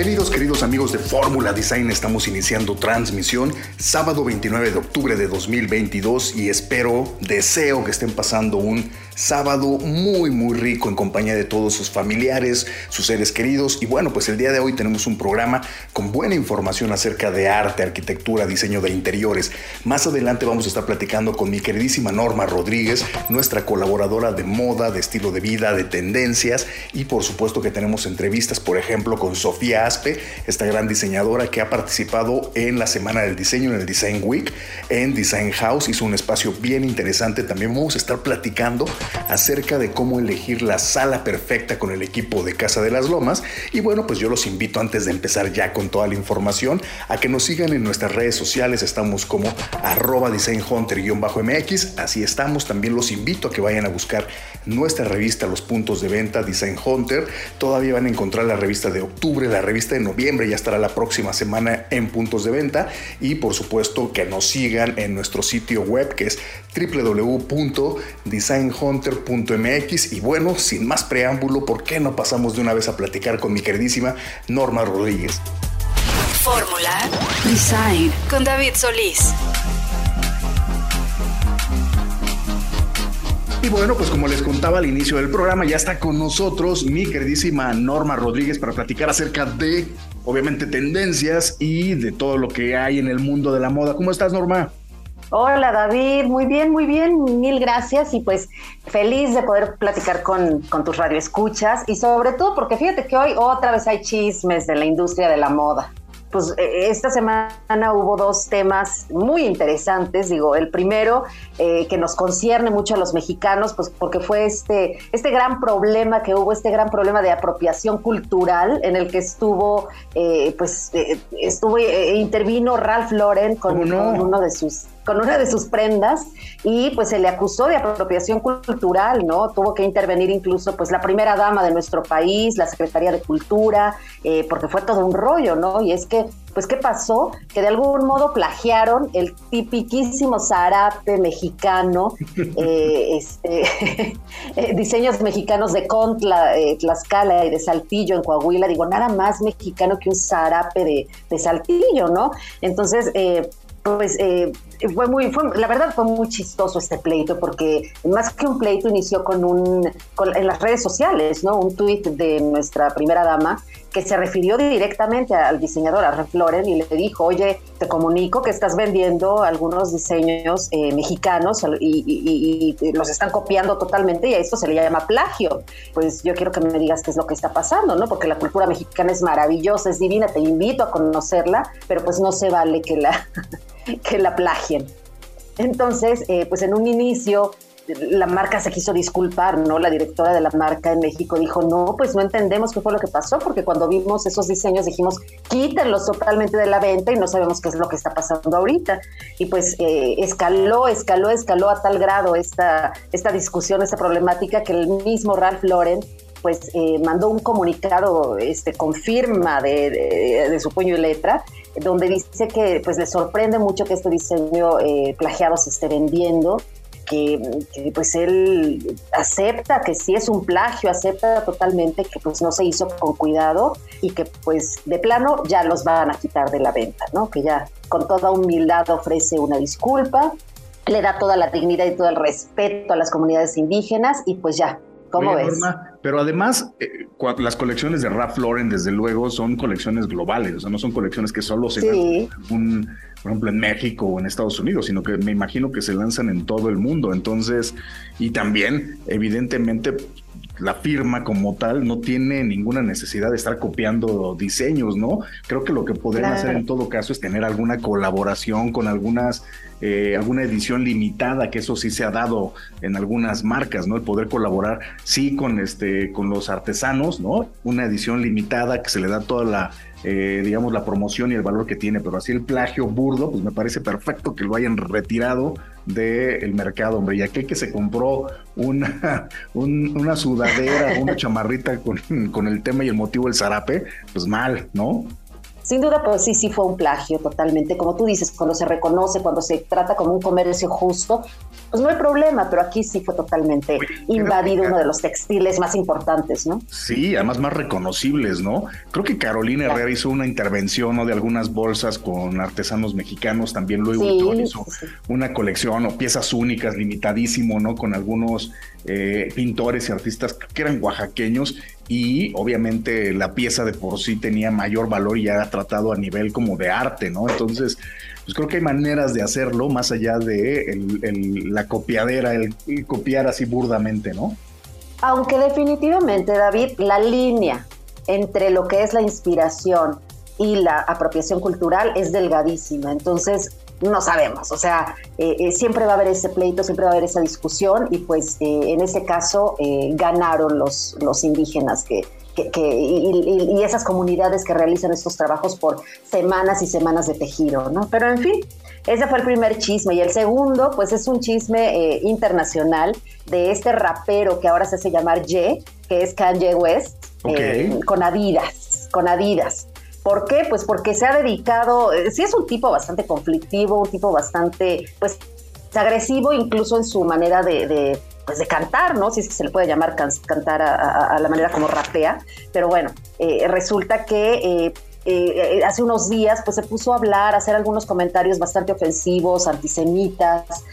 Bienvenidos queridos amigos de Fórmula Design, estamos iniciando transmisión sábado 29 de octubre de 2022 y espero, deseo que estén pasando un sábado muy muy rico en compañía de todos sus familiares, sus seres queridos y bueno pues el día de hoy tenemos un programa con buena información acerca de arte, arquitectura, diseño de interiores. Más adelante vamos a estar platicando con mi queridísima Norma Rodríguez, nuestra colaboradora de moda, de estilo de vida, de tendencias y por supuesto que tenemos entrevistas por ejemplo con Sofía Esta gran diseñadora que ha participado en la Semana del Diseño en el Design Week en Design House, hizo un espacio bien interesante, también vamos a estar platicando acerca de cómo elegir la sala perfecta con el equipo de Casa de las Lomas. Y bueno, pues yo los invito antes de empezar ya con toda la información a que nos sigan en nuestras redes sociales. Estamos como arroba designhunter-mx. Así estamos. También los invito a que vayan a buscar nuestra revista Los Puntos de Venta Design Hunter. Todavía van a encontrar la revista de octubre, la revista de noviembre ya estará la próxima semana en puntos de venta. Y por supuesto que nos sigan en nuestro sitio web que es www.designhunter hunter.mx y bueno, sin más preámbulo, ¿por qué no pasamos de una vez a platicar con mi queridísima Norma Rodríguez? Fórmula Design con David Solís. Y bueno, pues como les contaba al inicio del programa, ya está con nosotros mi queridísima Norma Rodríguez para platicar acerca de, obviamente, tendencias y de todo lo que hay en el mundo de la moda. ¿Cómo estás, Norma? Hola David, muy bien, muy bien, mil gracias. Y pues feliz de poder platicar con, con tus radioescuchas. Y sobre todo porque fíjate que hoy otra vez hay chismes de la industria de la moda pues e, esta semana hubo dos temas muy interesantes. Digo, el primero eh, que nos concierne mucho a los mexicanos, pues porque fue este, este gran problema que hubo, este gran problema de apropiación cultural en el que estuvo, eh, pues eh, estuvo, intervino Ralph Lauren con uno de sus con una de sus prendas y pues se le acusó de apropiación cultural, ¿no? Tuvo que intervenir incluso pues la primera dama de nuestro país, la Secretaría de Cultura, eh, porque fue todo un rollo, ¿no? Y es que, pues, ¿qué pasó? Que de algún modo plagiaron el tipiquísimo zarape mexicano, eh, este, eh, diseños mexicanos de Contla, Tlaxcala y de Saltillo en Coahuila, digo, nada más mexicano que un zarape de, de Saltillo, ¿no? Entonces, pues eh, fue muy, fue, la verdad fue muy chistoso este pleito porque más que un pleito inició con un, en las redes sociales, ¿no? Un tuit de nuestra primera dama que se refirió directamente al diseñador, a Refloren, y le dijo, oye, te comunico que estás vendiendo algunos diseños eh, mexicanos y, y, los están copiando totalmente y a esto se le llama plagio. Pues yo quiero que me digas qué es lo que está pasando, ¿no? Porque la cultura mexicana es maravillosa, es divina, te invito a conocerla, pero pues no se vale que la que la plagien. Entonces, eh, pues en un inicio la marca se quiso disculpar, ¿no? La directora de la marca en México dijo, no, pues no entendemos qué fue lo que pasó, porque cuando vimos esos diseños dijimos, quítenlos totalmente de la venta y no sabemos qué es lo que está pasando ahorita. Y pues eh, escaló, escaló, escaló a tal grado esta, esta discusión, esta problemática, que el mismo Ralph Lauren pues eh, mandó un comunicado este, con firma de, su puño y letra, donde dice que pues le sorprende mucho que este diseño eh, plagiado se esté vendiendo, que, pues él acepta que sí es un plagio, acepta totalmente que pues no se hizo con cuidado y que pues de plano ya los van a quitar de la venta, ¿no? Que ya con toda humildad ofrece una disculpa, le da toda la dignidad y todo el respeto a las comunidades indígenas y pues ya, ¿Cómo ves? pero además, eh, las colecciones de Ralph Lauren, desde luego, son colecciones globales, o sea, no son colecciones que solo se lanzan, por ejemplo, en México o en Estados Unidos, sino que me imagino que se lanzan en todo el mundo. Entonces, y también, evidentemente, la firma como tal no tiene ninguna necesidad de estar copiando diseños, ¿no? Creo que lo que podrían hacer en todo caso es tener alguna colaboración con algunas eh, alguna edición limitada, que eso sí se ha dado en algunas marcas, ¿no? El poder colaborar, sí, con, este, con los artesanos, ¿no? Una edición limitada que se le da toda la eh, digamos, la promoción y el valor que tiene, pero así el plagio burdo, pues me parece perfecto que lo hayan retirado del mercado, hombre. Y aquel que se compró una, una sudadera, una chamarrita con, con el tema y el motivo del zarape, pues mal, ¿no? Sin duda, pues sí, sí fue un plagio totalmente. Como tú dices, cuando se reconoce, cuando se trata como un comercio justo, pues no hay problema, pero aquí sí fue totalmente invadido uno de los textiles más importantes, ¿no? Sí, además más reconocibles, ¿no? Creo que Carolina Herrera hizo una intervención ¿no? de algunas bolsas con artesanos mexicanos, también luego hizo una colección o piezas únicas, limitadísimo, ¿no? Con algunos eh, pintores y artistas que eran oaxaqueños y obviamente la pieza de por sí tenía mayor valor y ya era tratado a nivel como de arte, ¿no? Entonces, pues creo que hay maneras de hacerlo más allá de la copiadera, el, copiar así burdamente, ¿no? Aunque definitivamente, David, la línea entre lo que es la inspiración y la apropiación cultural es delgadísima. Entonces, no sabemos, o sea, eh, eh, siempre va a haber ese pleito, siempre va a haber esa discusión y pues eh, en ese caso ganaron los, los indígenas que, y, esas comunidades que realizan estos trabajos por semanas y semanas de tejido, ¿no? Pero en fin, ese fue el primer chisme y el segundo pues es un chisme internacional de este rapero que ahora se hace llamar Ye, que es Kanye West, con Adidas, con Adidas. ¿Por qué? Pues porque se ha dedicado, eh, sí es un tipo bastante conflictivo, un tipo bastante, pues, agresivo incluso en su manera de, pues de cantar, ¿no? Si se le puede llamar cantar a, la manera como rapea, pero bueno, eh, resulta que eh, hace unos días pues se puso a hablar, a hacer algunos comentarios bastante ofensivos, antisemitas,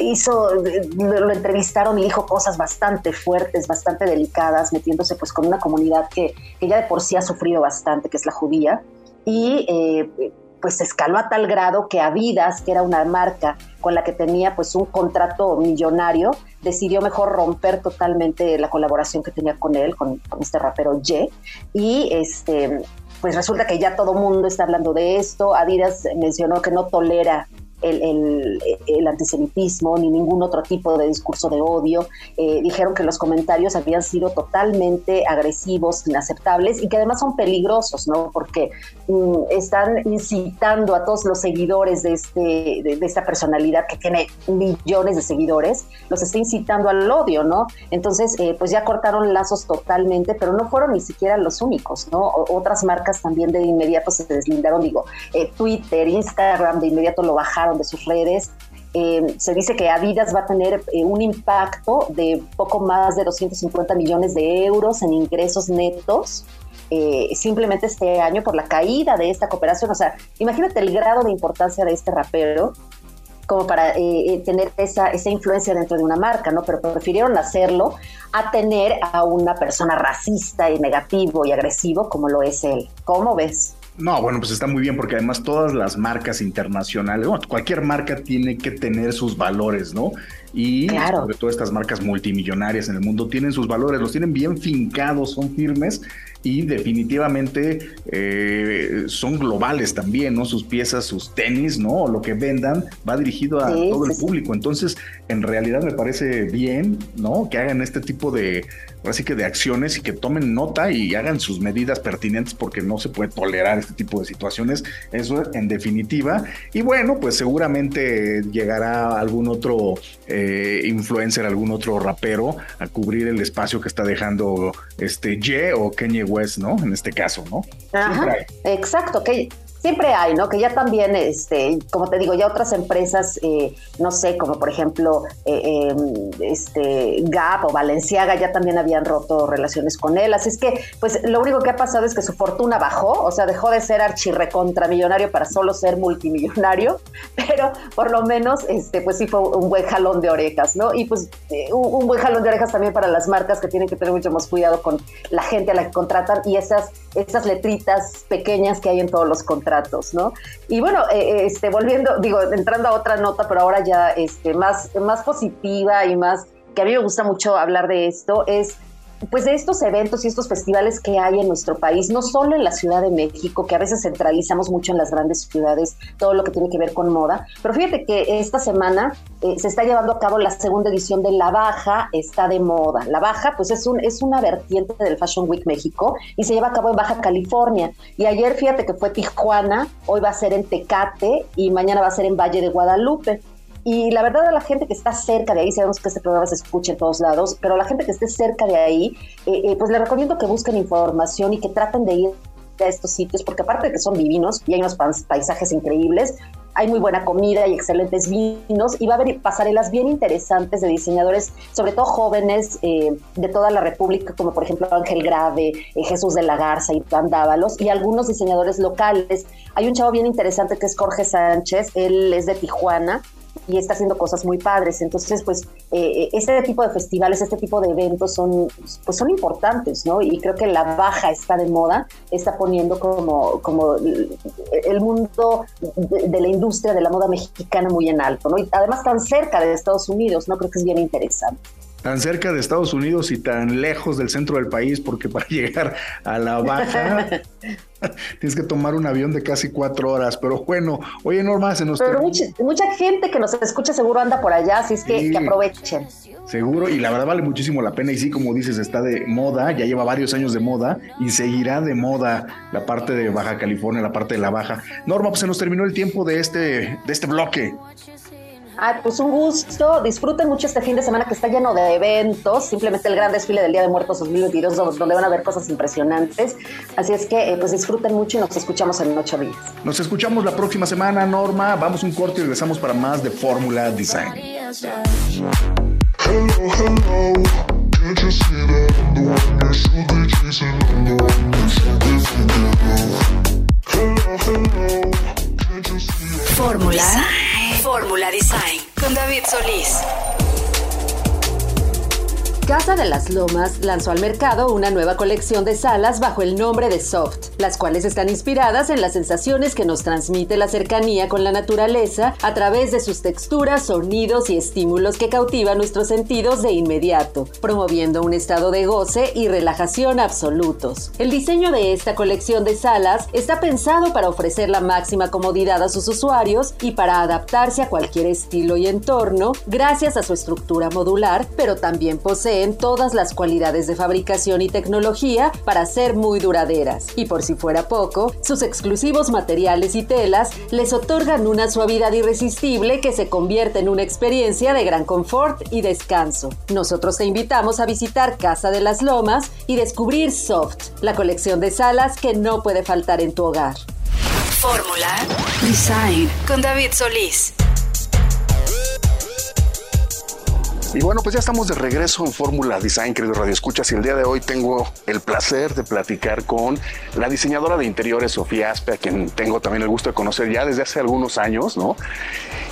hizo, lo entrevistaron y dijo cosas bastante fuertes, bastante delicadas, metiéndose pues con una comunidad que, que ya de por sí ha sufrido bastante, que es la judía, y eh, pues escaló a tal grado que Adidas, que era una marca con la que tenía pues un contrato millonario, decidió mejor romper totalmente la colaboración que tenía con él, con, este rapero Ye, y este pues resulta que ya todo mundo está hablando de esto. Adidas mencionó que no tolera el, antisemitismo ni ningún otro tipo de discurso de odio. Eh, dijeron que los comentarios habían sido totalmente agresivos, inaceptables y que además son peligrosos, ¿no? Porque mm, están incitando a todos los seguidores de, este, de, esta personalidad que tiene millones de seguidores, los está incitando al odio, ¿no? Entonces, eh, pues ya cortaron lazos totalmente, pero no fueron ni siquiera los únicos, ¿no? otras marcas también de inmediato se deslindaron, digo, eh, Twitter, Instagram, de inmediato lo bajaron de sus redes. Eh, se dice que Adidas va a tener eh, un impacto de poco más de 250 millones de euros en ingresos netos eh, simplemente este año por la caída de esta cooperación. O sea, imagínate el grado de importancia de este rapero como para tener esa, esa influencia dentro de una marca, ¿no? Pero prefirieron hacerlo a tener a una persona racista y negativo y agresivo como lo es él. ¿Cómo ves? No, bueno, pues está muy bien porque además todas las marcas internacionales, bueno, cualquier marca tiene que tener sus valores, ¿no? Y sobre todo estas marcas multimillonarias en el mundo tienen sus valores, los tienen bien fincados, son firmes y definitivamente eh, son globales también, ¿no? Sus piezas, sus tenis, ¿no? Lo que vendan va dirigido a todo el público. Entonces, en realidad me parece bien, ¿no? Que hagan este tipo de, así que de acciones y que tomen nota y hagan sus medidas pertinentes porque no se puede tolerar este tipo de situaciones. Eso en definitiva. Y bueno, pues seguramente llegará algún otro eh, influencer, algún otro rapero a cubrir el espacio que está dejando este Ye o Kenye ¿no? En este caso, ¿no? Ajá, exacto, que siempre hay, ¿no? Que ya también, este, como te digo, ya otras empresas, eh, no sé, como por ejemplo, eh, em, este, Gap o Valenciaga ya también habían roto relaciones con él. Así es que, pues, lo único que ha pasado es que su fortuna bajó, o sea, dejó de ser archirrecontramillonario para solo ser multimillonario, pero por lo menos, este, pues sí fue un buen jalón de orejas, ¿no? Y pues eh, un buen jalón de orejas también para las marcas que tienen que tener mucho más cuidado con la gente a la que contratan y esas, esas letritas pequeñas que hay en todos los contratos ¿no? Y bueno, eh, eh, este, volviendo, digo, entrando a otra nota, pero ahora ya este, más, más positiva y más, que a mí me gusta mucho hablar de esto, es pues de estos eventos y estos festivales que hay en nuestro país, no solo en la Ciudad de México, que a veces centralizamos mucho en las grandes ciudades todo lo que tiene que ver con moda, pero fíjate que esta semana eh, se está llevando a cabo la segunda edición de La Baja está de moda. La Baja, pues es, un, es una vertiente del Fashion Week México y se lleva a cabo en Baja California. Y ayer fíjate que fue Tijuana, hoy va a ser en Tecate y mañana va a ser en Valle de Guadalupe. Y la verdad a la gente que está cerca de ahí, sabemos que este programa se escucha en todos lados, pero a la gente que esté cerca de ahí, eh, eh, pues le recomiendo que busquen información y que traten de ir a estos sitios, porque aparte de que son divinos y hay unos paisajes increíbles, hay muy buena comida y excelentes vinos y va a haber pasarelas bien interesantes de diseñadores, sobre todo jóvenes eh, de toda la República, como por ejemplo Ángel Grave, Jesús de la Garza y Pan Dávalos, y algunos diseñadores locales. Hay un chavo bien interesante que es Jorge Sánchez, él es de Tijuana y está haciendo cosas muy padres. Entonces, pues, eh, este tipo de festivales, este tipo de eventos son, pues, son importantes, ¿no? Y creo que la baja está de moda, está poniendo como, como el mundo de, la industria de la moda mexicana muy en alto, ¿no? Y además tan cerca de Estados Unidos, ¿no? Creo que es bien interesante tan cerca de Estados Unidos y tan lejos del centro del país, porque para llegar a la baja tienes que tomar un avión de casi cuatro horas. Pero bueno, oye Norma, se nos... Pero mucha, gente que nos escucha seguro anda por allá, así es que, que aprovechen. Seguro, y la verdad vale muchísimo la pena. Y sí, como dices, está de moda, ya lleva varios años de moda y seguirá de moda la parte de Baja California, la parte de la Baja. Norma, pues se nos terminó el tiempo de este, de este bloque. Ah, pues un gusto. Disfruten mucho este fin de semana que está lleno de eventos. Simplemente el gran desfile del Día de Muertos 2022, donde van a ver cosas impresionantes. Así es que pues disfruten mucho y nos escuchamos en ocho días. Nos escuchamos la próxima semana, Norma. Vamos un corte y regresamos para más de Fórmula Design. Fórmula Fórmula Design con David Solís. Casa de las Lomas lanzó al mercado una nueva colección de salas bajo el nombre de Soft, las cuales están inspiradas en las sensaciones que nos transmite la cercanía con la naturaleza a través de sus texturas, sonidos y estímulos que cautivan nuestros sentidos de inmediato, promoviendo un estado de goce y relajación absolutos. El diseño de esta colección de salas está pensado para ofrecer la máxima comodidad a sus usuarios y para adaptarse a cualquier estilo y entorno gracias a su estructura modular, pero también posee en todas las cualidades de fabricación y tecnología para ser muy duraderas. Y por si fuera poco, sus exclusivos materiales y telas les otorgan una suavidad irresistible que se convierte en una experiencia de gran confort y descanso. Nosotros te invitamos a visitar Casa de las Lomas y descubrir Soft, la colección de salas que no puede faltar en tu hogar. Fórmula Design con David Solís. Y bueno, pues ya estamos de regreso en Fórmula Design, queridos Radio Escuchas, y el día de hoy tengo el placer de platicar con la diseñadora de interiores, Sofía Aspe, a quien tengo también el gusto de conocer ya desde hace algunos años, ¿no?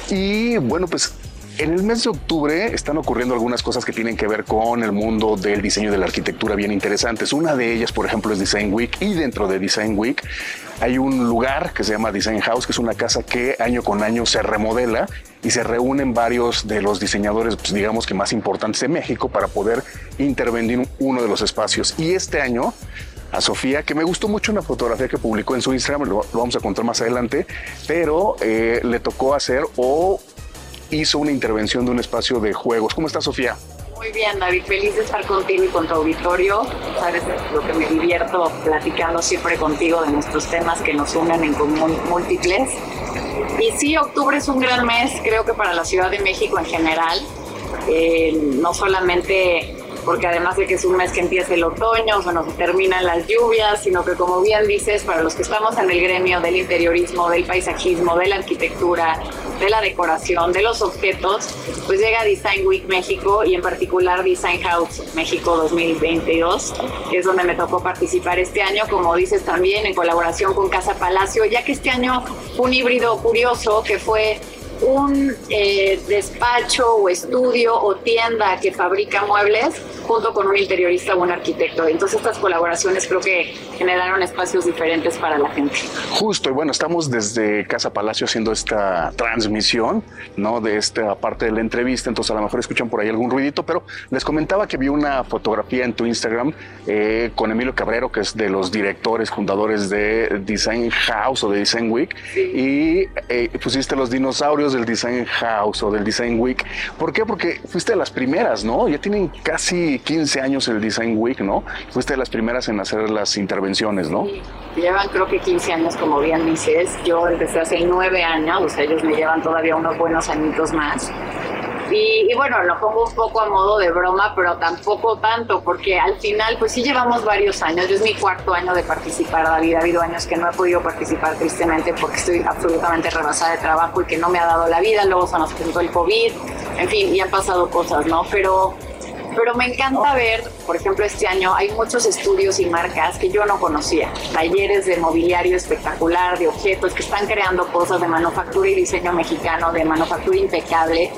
Y bueno, pues en el mes de octubre están ocurriendo algunas cosas que tienen que ver con el mundo del diseño y de la arquitectura bien interesantes. Una de ellas, por ejemplo, es Design Week y dentro de Design Week hay un lugar que se llama Design House, que es una casa que año con año se remodela y se reúnen varios de los diseñadores, pues, digamos que más importantes de México para poder intervenir uno de los espacios. Y este año a Sofía, que me gustó mucho una fotografía que publicó en su Instagram, lo, vamos a contar más adelante, pero eh, le tocó hacer o hizo una intervención de un espacio de juegos. ¿Cómo está Sofía? Muy bien, David, feliz de estar contigo y con tu auditorio. Sabes lo que me divierto platicando siempre contigo de nuestros temas que nos unen en común múltiples. Y sí, octubre es un gran mes, creo que para la Ciudad de México en general. Eh, no solamente porque además de que es un mes que empieza el otoño, o nos terminan las lluvias, sino que como bien dices, para los que estamos en el gremio del interiorismo, del paisajismo, de la arquitectura, de la decoración, de los objetos, pues llega Design Week México y en particular Design House México 2022, que es donde me tocó participar este año, como dices también, en colaboración con Casa Palacio, ya que este año un híbrido curioso que fue un eh, despacho o estudio o tienda que fabrica muebles junto con un interiorista o un arquitecto. Entonces estas colaboraciones creo que generaron espacios diferentes para la gente. Justo, y bueno, estamos desde Casa Palacio haciendo esta transmisión, ¿no? De esta parte de la entrevista, entonces a lo mejor escuchan por ahí algún ruidito, pero les comentaba que vi una fotografía en tu Instagram eh, con Emilio Cabrero, que es de los directores, fundadores de Design House o de Design Week, y eh, pusiste los dinosaurios del Design House o del Design Week. ¿Por qué? Porque fuiste de las primeras, ¿no? Ya tienen casi 15 años el Design Week, ¿no? Fuiste de las primeras en hacer las intervenciones, ¿no? Llevan creo que 15 años, como bien dices. Yo empecé hace 9 años, o sea, ellos me llevan todavía unos buenos añitos más. Y, bueno, lo pongo un poco a modo de broma, pero tampoco tanto, porque al final, pues sí llevamos varios años. Yo es mi cuarto año de participar, David. Ha habido años que no he podido participar tristemente porque estoy absolutamente rebasada de trabajo y que no me ha dado la vida. Luego se nos presentó el COVID. En fin, y han pasado cosas, ¿no? Pero pero me encanta ver, por ejemplo, este año hay muchos estudios y marcas que yo no conocía, talleres de mobiliario espectacular, de objetos que están creando cosas de manufactura y diseño mexicano, de manufactura impecable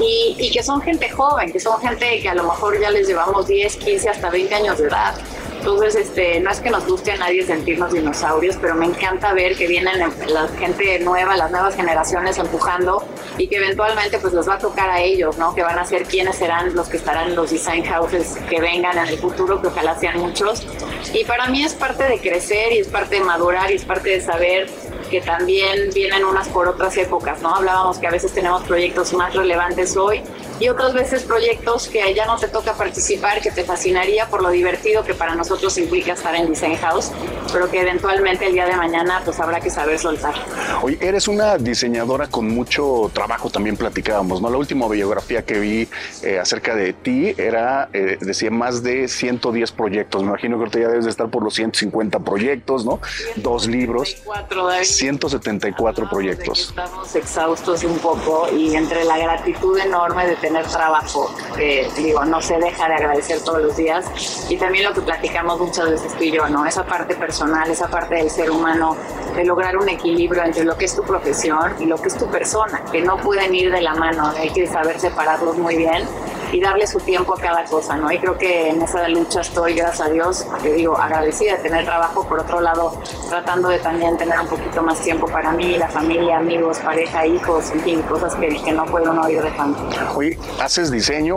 y, que son gente joven, que son gente que a lo mejor ya les llevamos 10, 15, hasta 20 años de edad. Entonces, este, no es que nos guste a nadie sentirnos dinosaurios, pero me encanta ver que vienen la gente nueva, las nuevas generaciones empujando y que eventualmente pues les va a tocar a ellos, ¿no? Que van a ser quienes serán los que estarán en los design houses que vengan en el futuro, que ojalá sean muchos. Y para mí es parte de crecer y es parte de madurar y es parte de saber que también vienen unas por otras épocas, ¿no? Hablábamos que a veces tenemos proyectos más relevantes hoy y otras veces proyectos que ya no te toca participar, que te fascinaría por lo divertido que para nosotros implica estar en Design House, pero que eventualmente el día de mañana pues habrá que saber soltar. Hoy eres una diseñadora con mucho trabajo, también platicábamos, ¿no? La última biografía que vi eh, acerca de ti era, eh, decía, más de 110 proyectos. Me imagino que ahorita ya debes de estar por los 150 proyectos, ¿no? Dos libros. 174 proyectos. Estamos exhaustos un poco y entre la gratitud enorme de tener trabajo, que digo, no se deja de agradecer todos los días y también lo que platicamos muchas veces tú y yo, ¿no? Esa parte personal, esa parte del ser humano, de lograr un equilibrio entre lo que es tu profesión y lo que es tu persona, que no pueden ir de la mano, hay que saber separarlos muy bien y darle su tiempo a cada cosa, ¿no? Y creo que en esa lucha estoy, gracias a Dios, te digo, agradecida de tener trabajo, por otro lado, tratando de también tener un poquito más tiempo para mí, la familia, amigos, pareja, hijos, en fin, cosas que, que no puedo no ir dejando. Oye, ¿haces diseño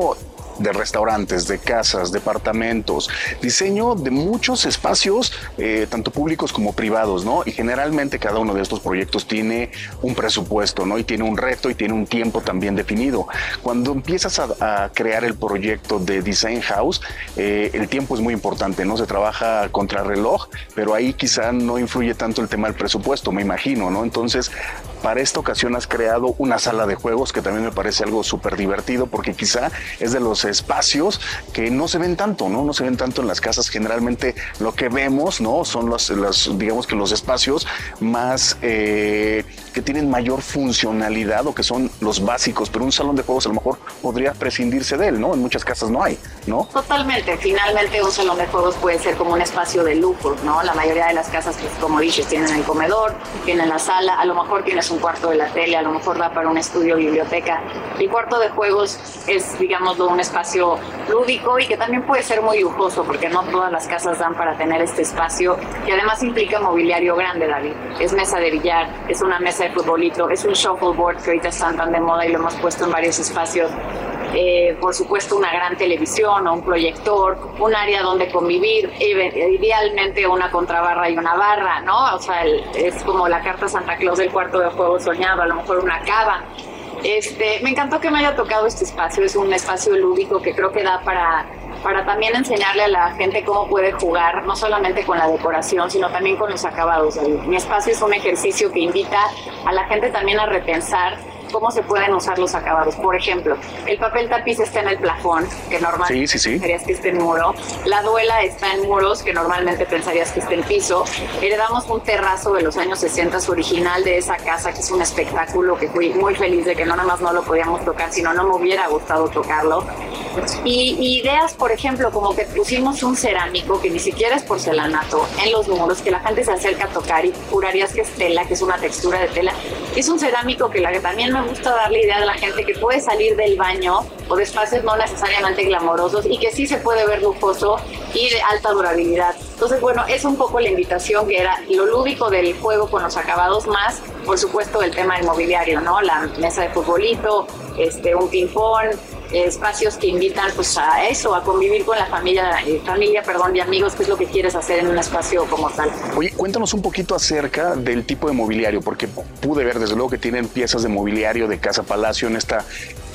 de restaurantes, de casas, departamentos, diseño de muchos espacios, eh, tanto públicos como privados, ¿no? Y generalmente cada uno de estos proyectos tiene un presupuesto, ¿no? Y tiene un reto y tiene un tiempo también definido. Cuando empiezas a, crear el proyecto de Design House, eh, el tiempo es muy importante, ¿no? Se trabaja contra reloj, pero ahí quizá no influye tanto el tema del presupuesto, me imagino, ¿no? Entonces, para esta ocasión has creado una sala de juegos que también me parece algo súper divertido porque quizá es de los espacios que no se ven tanto, ¿no? No se ven tanto en las casas. Generalmente lo que vemos, ¿no? Son los, digamos que los espacios más eh, que tienen mayor funcionalidad o que son los básicos, pero un salón de juegos a lo mejor podría prescindirse de él, ¿no? En muchas casas no hay, ¿no? Totalmente. Finalmente un salón de juegos puede ser como un espacio de lujo, ¿no? La mayoría de las casas, que como dices, tienen el comedor, tienen la sala, a lo mejor tienes un cuarto de la tele, a lo mejor da para un estudio biblioteca. El cuarto de juegos es, digamos, un espacio lúdico y que también puede ser muy lujoso, porque no todas las casas dan para tener este espacio, y además implica mobiliario grande, David. Es mesa de billar, es una mesa de futbolito, es un shuffleboard que ahorita están tan de moda y lo hemos puesto en varios espacios eh, por supuesto una gran televisión o un proyector, un área donde convivir, idealmente una contrabarra y una barra, ¿no? O sea, es como la carta Santa Claus del cuarto de juego soñado, a lo mejor una cava. Este, me encantó que me haya tocado este espacio, es un espacio lúdico que creo que da para, para también enseñarle a la gente cómo puede jugar, no solamente con la decoración, sino también con los acabados. Mi espacio es un ejercicio que invita a la gente también a repensar cómo se pueden usar los acabados. Por ejemplo, el papel tapiz está en el plafón, que normalmente pensarías que esté en muro. La duela está en muros, que normalmente pensarías que esté en piso. Heredamos un terrazo de los años 60 original de esa casa, que es un espectáculo que fui muy feliz de que no nada más no lo podíamos tocar, sino no me hubiera gustado tocarlo. Y, ideas, por ejemplo, como que pusimos un cerámico que ni siquiera es porcelanato en los muros, que la gente se acerca a tocar y jurarías que es tela, que es una textura de tela, Es un cerámico que la, también me gusta darle idea a la gente que puede salir del baño o de espacios no necesariamente glamorosos y que sí se puede ver lujoso y de alta durabilidad. Entonces, bueno, es un poco la invitación que era lo lúdico del juego con los acabados más, por supuesto, el tema inmobiliario, ¿no? La mesa de futbolito, este, un ping-pong, espacios que invitan pues a eso, a convivir con la familia, eh, familia, perdón, y amigos, qué es lo que quieres hacer en un espacio como tal. Oye, cuéntanos un poquito acerca del tipo de mobiliario, porque pude ver desde luego que tienen piezas de mobiliario de Casa Palacio en esta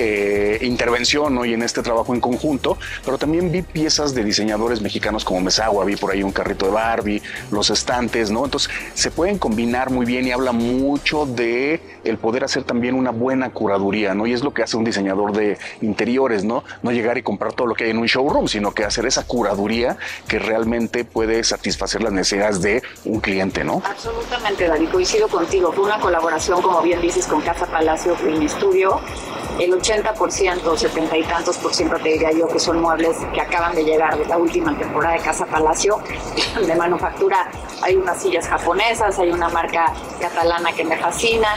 eh, intervención y en este trabajo en conjunto, pero también vi piezas de diseñadores mexicanos como Mesagua, vi por ahí un carrito de Barbie, los estantes, ¿no? Entonces se pueden combinar muy bien y habla mucho de el poder hacer también una buena curaduría, ¿no? Y es lo que hace un diseñador de interiores, ¿no? No llegar y comprar todo lo que hay en un showroom, sino que hacer esa curaduría que realmente puede satisfacer las necesidades de un cliente, ¿no? Absolutamente, David, coincido contigo. Fue una colaboración, como bien dices, con Casa Palacio mi Estudio el 80%, 70 y tantos por ciento te diría yo que son muebles que acaban de llegar de la última temporada de Casa Palacio de manufactura. Hay unas sillas japonesas, hay una marca catalana que me fascina,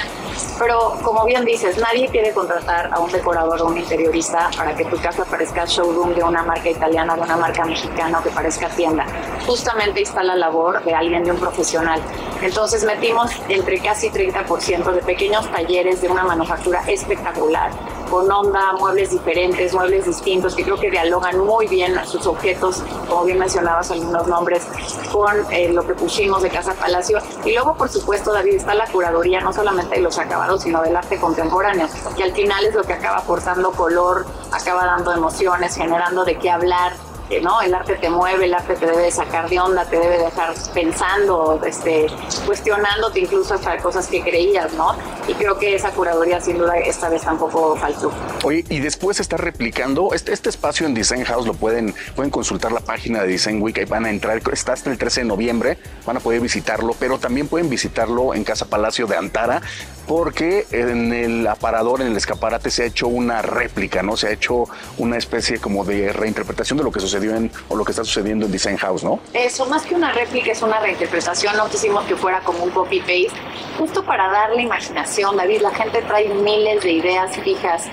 pero como bien dices, nadie quiere contratar a un decorador o un interiorista para que tu casa parezca showroom de una marca italiana, de una marca mexicana o que parezca tienda. Justamente está la labor de alguien, de un profesional. Entonces metimos entre casi 30% de pequeños talleres de una manufactura espectacular con onda, muebles diferentes, muebles distintos, que creo que dialogan muy bien sus objetos, como bien mencionabas algunos nombres, con eh, lo que pusimos de Casa Palacio. Y luego, por supuesto, David, está la curaduría, no solamente de los acabados, sino del arte contemporáneo, que al final es lo que acaba aportando color, acaba dando emociones, generando de qué hablar ¿no? El arte te mueve, el arte te debe sacar de onda, te debe dejar pensando, este, cuestionándote incluso hasta cosas que creías, ¿no? Y creo que esa curaduría sin duda esta vez tampoco faltó. Oye, y después está replicando, este, este espacio en Design House lo pueden, pueden consultar la página de Design Week, ahí van a entrar, está hasta el 13 de noviembre, van a poder visitarlo, pero también pueden visitarlo en Casa Palacio de Antara, porque en el aparador, en el escaparate se ha hecho una réplica, ¿no? Se ha hecho una especie como de reinterpretación de lo que sucedió en, o lo que está sucediendo en Design House, ¿no? Eso, más que una réplica, es una reinterpretación, no quisimos que fuera como un copy-paste, justo para darle imaginación, David, la gente trae miles de ideas fijas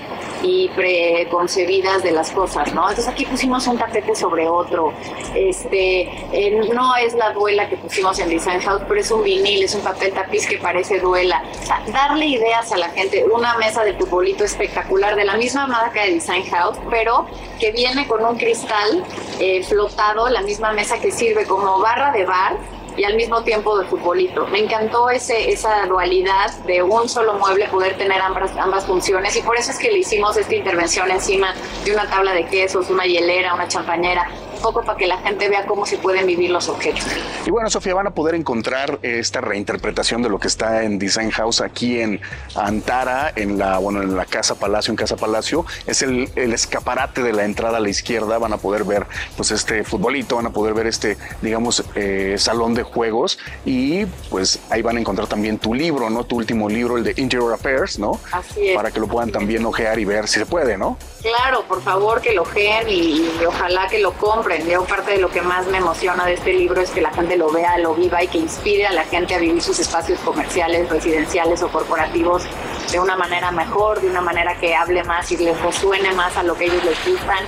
y preconcebidas de las cosas, ¿no? Entonces aquí pusimos un tapete sobre otro, este, no es la duela que pusimos en Design House, pero es un vinil, es un papel tapiz que parece duela, o sea, darle ideas a la gente, una mesa de futbolito espectacular de la misma marca de Design House, pero que viene con un cristal eh, flotado, la misma mesa que sirve como barra de bar y al mismo tiempo de futbolito. Me encantó ese, esa dualidad de un solo mueble poder tener ambas, ambas funciones y por eso es que le hicimos esta intervención encima de una tabla de quesos, una hielera, una champañera, poco para que la gente vea cómo se pueden vivir los objetos. Y bueno, Sofía, van a poder encontrar esta reinterpretación de lo que está en Design House aquí en Antara, en la, bueno, en la Casa Palacio, en Casa Palacio. Es el, el escaparate de la entrada a la izquierda. Van a poder ver pues este futbolito, van a poder ver este, digamos, eh, salón de juegos y pues ahí van a encontrar también tu libro, ¿no? Tu último libro, el de Interior Affairs, ¿no? Así es. Para que lo puedan también ojear y ver si se puede, ¿no? Claro, por favor que lo ojeen y ojalá que lo compren yo parte de lo que más me emociona de este libro es que la gente lo vea, lo viva y que inspire a la gente a vivir sus espacios comerciales, residenciales o corporativos de una manera mejor, de una manera que hable más y les suene más a lo que ellos les gustan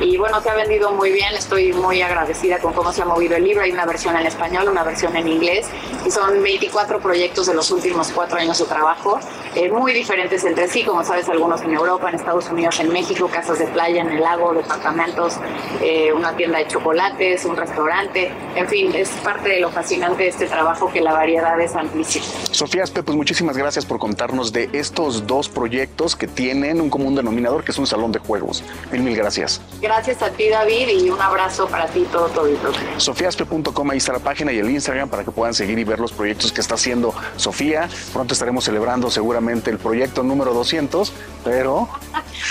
y bueno, se ha vendido muy bien, estoy muy agradecida con cómo se ha movido el libro. Hay una versión en español, una versión en inglés y son 24 proyectos de los últimos cuatro años de trabajo, eh, muy diferentes entre sí, como sabes, algunos en Europa, en Estados Unidos, en México, casas de playa, en el lago, departamentos, eh, una tienda de chocolates, un restaurante, en fin, es parte de lo fascinante de este trabajo que la variedad es amplísima. Sofía Aspe, pues muchísimas gracias por contarnos de estos dos proyectos que tienen un común denominador que es un salón de juegos. Mil, mil gracias. Gracias a ti, David, y un abrazo para ti, todo, todo. Sofiaspe.com, ahí está la página y el Instagram para que puedan seguir y ver los proyectos que está haciendo Sofía. Pronto estaremos celebrando seguramente el proyecto número 200, pero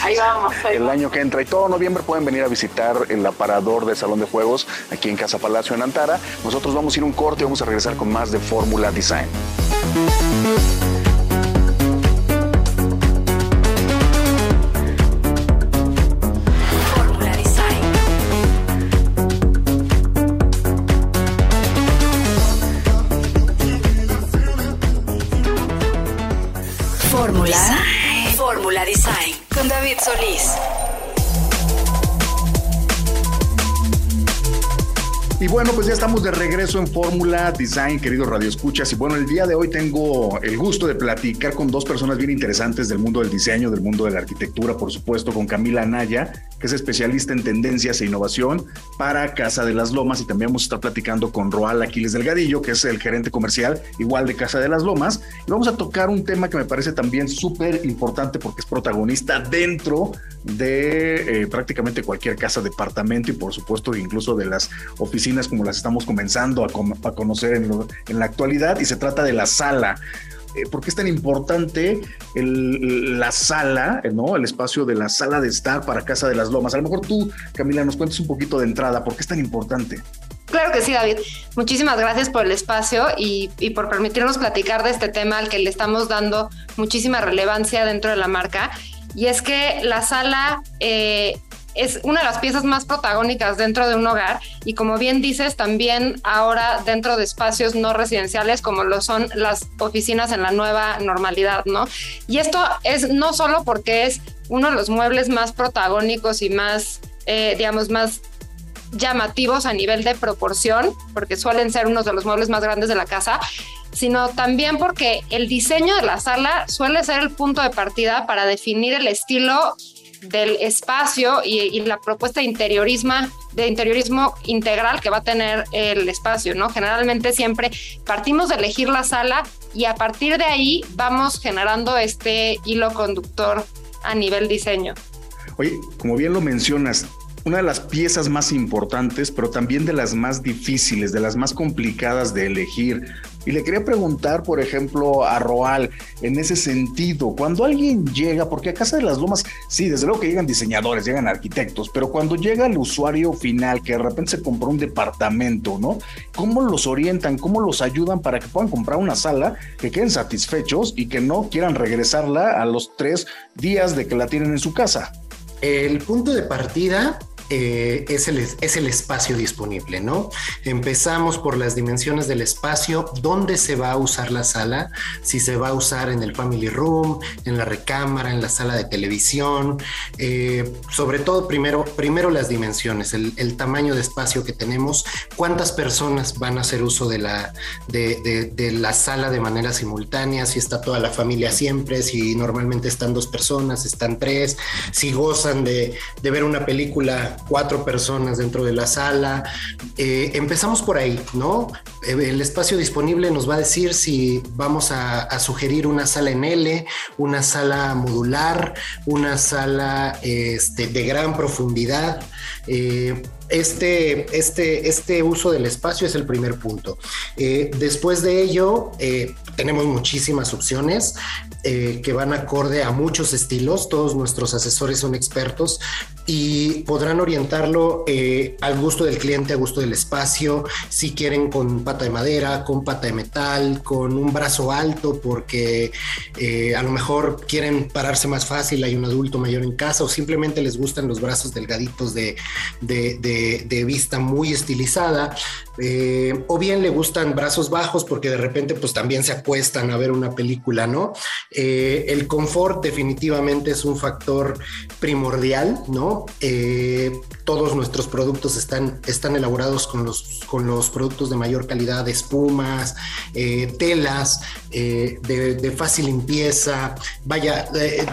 ahí vamos. el año que entra y todo noviembre pueden venir a visitar el aparador de Salón de Juegos aquí en Casa Palacio en Antara. Nosotros vamos a ir un corte y vamos a regresar con más de Fórmula Design. Solís. Bueno, pues ya estamos de regreso en Fórmula Design, queridos radioescuchas. Y bueno, el día de hoy tengo el gusto de platicar con dos personas bien interesantes del mundo del diseño, del mundo de la arquitectura, por supuesto, con Camila Anaya, que es especialista en tendencias e innovación para Casa de las Lomas. Y también vamos a estar platicando con Roal Aquiles Delgadillo, que es el gerente comercial igual de Casa de las Lomas. Y vamos a tocar un tema que me parece también súper importante porque es protagonista dentro de eh, prácticamente cualquier casa, departamento y por supuesto incluso de las oficinas como las estamos comenzando a, conocer en, la actualidad y se trata de la sala. Eh, ¿Por qué es tan importante la sala, ¿no? el espacio de la sala de estar para Casa de las Lomas? A lo mejor tú, Camila, nos cuentes un poquito de entrada, ¿por qué es tan importante? Claro que sí, David. Muchísimas gracias por el espacio y, por permitirnos platicar de este tema al que le estamos dando muchísima relevancia dentro de la marca. Y es que la sala eh, es una de las piezas más protagónicas dentro de un hogar y como bien dices, también ahora dentro de espacios no residenciales como lo son las oficinas en la nueva normalidad, ¿no? Y esto es no solo porque es uno de los muebles más protagónicos y más, eh, digamos, más llamativos a nivel de proporción, porque suelen ser unos de los muebles más grandes de la casa, sino también porque el diseño de la sala suele ser el punto de partida para definir el estilo del espacio y, la propuesta de interiorismo, de interiorismo integral que va a tener el espacio, ¿no? Generalmente siempre partimos de elegir la sala y a partir de ahí vamos generando este hilo conductor a nivel diseño. Oye, como bien lo mencionas, una de las piezas más importantes, pero también de las más difíciles, de las más complicadas de elegir. Y le quería preguntar, por ejemplo, a Roal, en ese sentido, cuando alguien llega, porque a Casa de las Lomas, sí, desde luego que llegan diseñadores, llegan arquitectos, pero cuando llega el usuario final, que de repente se compró un departamento, ¿no? ¿Cómo los orientan, cómo los ayudan para que puedan comprar una sala, que queden satisfechos y que no quieran regresarla a los tres días de que la tienen en su casa? El punto de partida eh, es, el, es el espacio disponible, ¿no? Empezamos por las dimensiones del espacio, dónde se va a usar la sala, si se va a usar en el family room, en la recámara, en la sala de televisión, eh, sobre todo primero, primero las dimensiones, el, tamaño de espacio que tenemos, cuántas personas van a hacer uso de la, de, la sala de manera simultánea, si está toda la familia siempre, si normalmente están dos personas, están tres, si gozan de, de ver una película cuatro personas dentro de la sala. Eh, empezamos por ahí, ¿no? Eh, el espacio disponible nos va a decir si vamos a, sugerir una sala en L, una sala modular, una sala este, de gran profundidad. Eh, este, este, este uso del espacio es el primer punto. después de ello, tenemos muchísimas opciones. Eh, que van acorde a muchos estilos. Todos nuestros asesores son expertos y podrán orientarlo eh, al gusto del cliente, a gusto del espacio. Si quieren con pata de madera, con pata de metal, con un brazo alto, porque eh, a lo mejor quieren pararse más fácil, hay un adulto mayor en casa, o simplemente les gustan los brazos delgaditos de, de, vista muy estilizada. o bien le gustan brazos bajos porque de repente pues también se acuestan a ver una película, ¿no? Eh, el confort definitivamente es un factor primordial, ¿no? Eh, todos nuestros productos están, están elaborados con los, con los productos de mayor calidad, espumas, eh, telas, de, fácil limpieza. Vaya,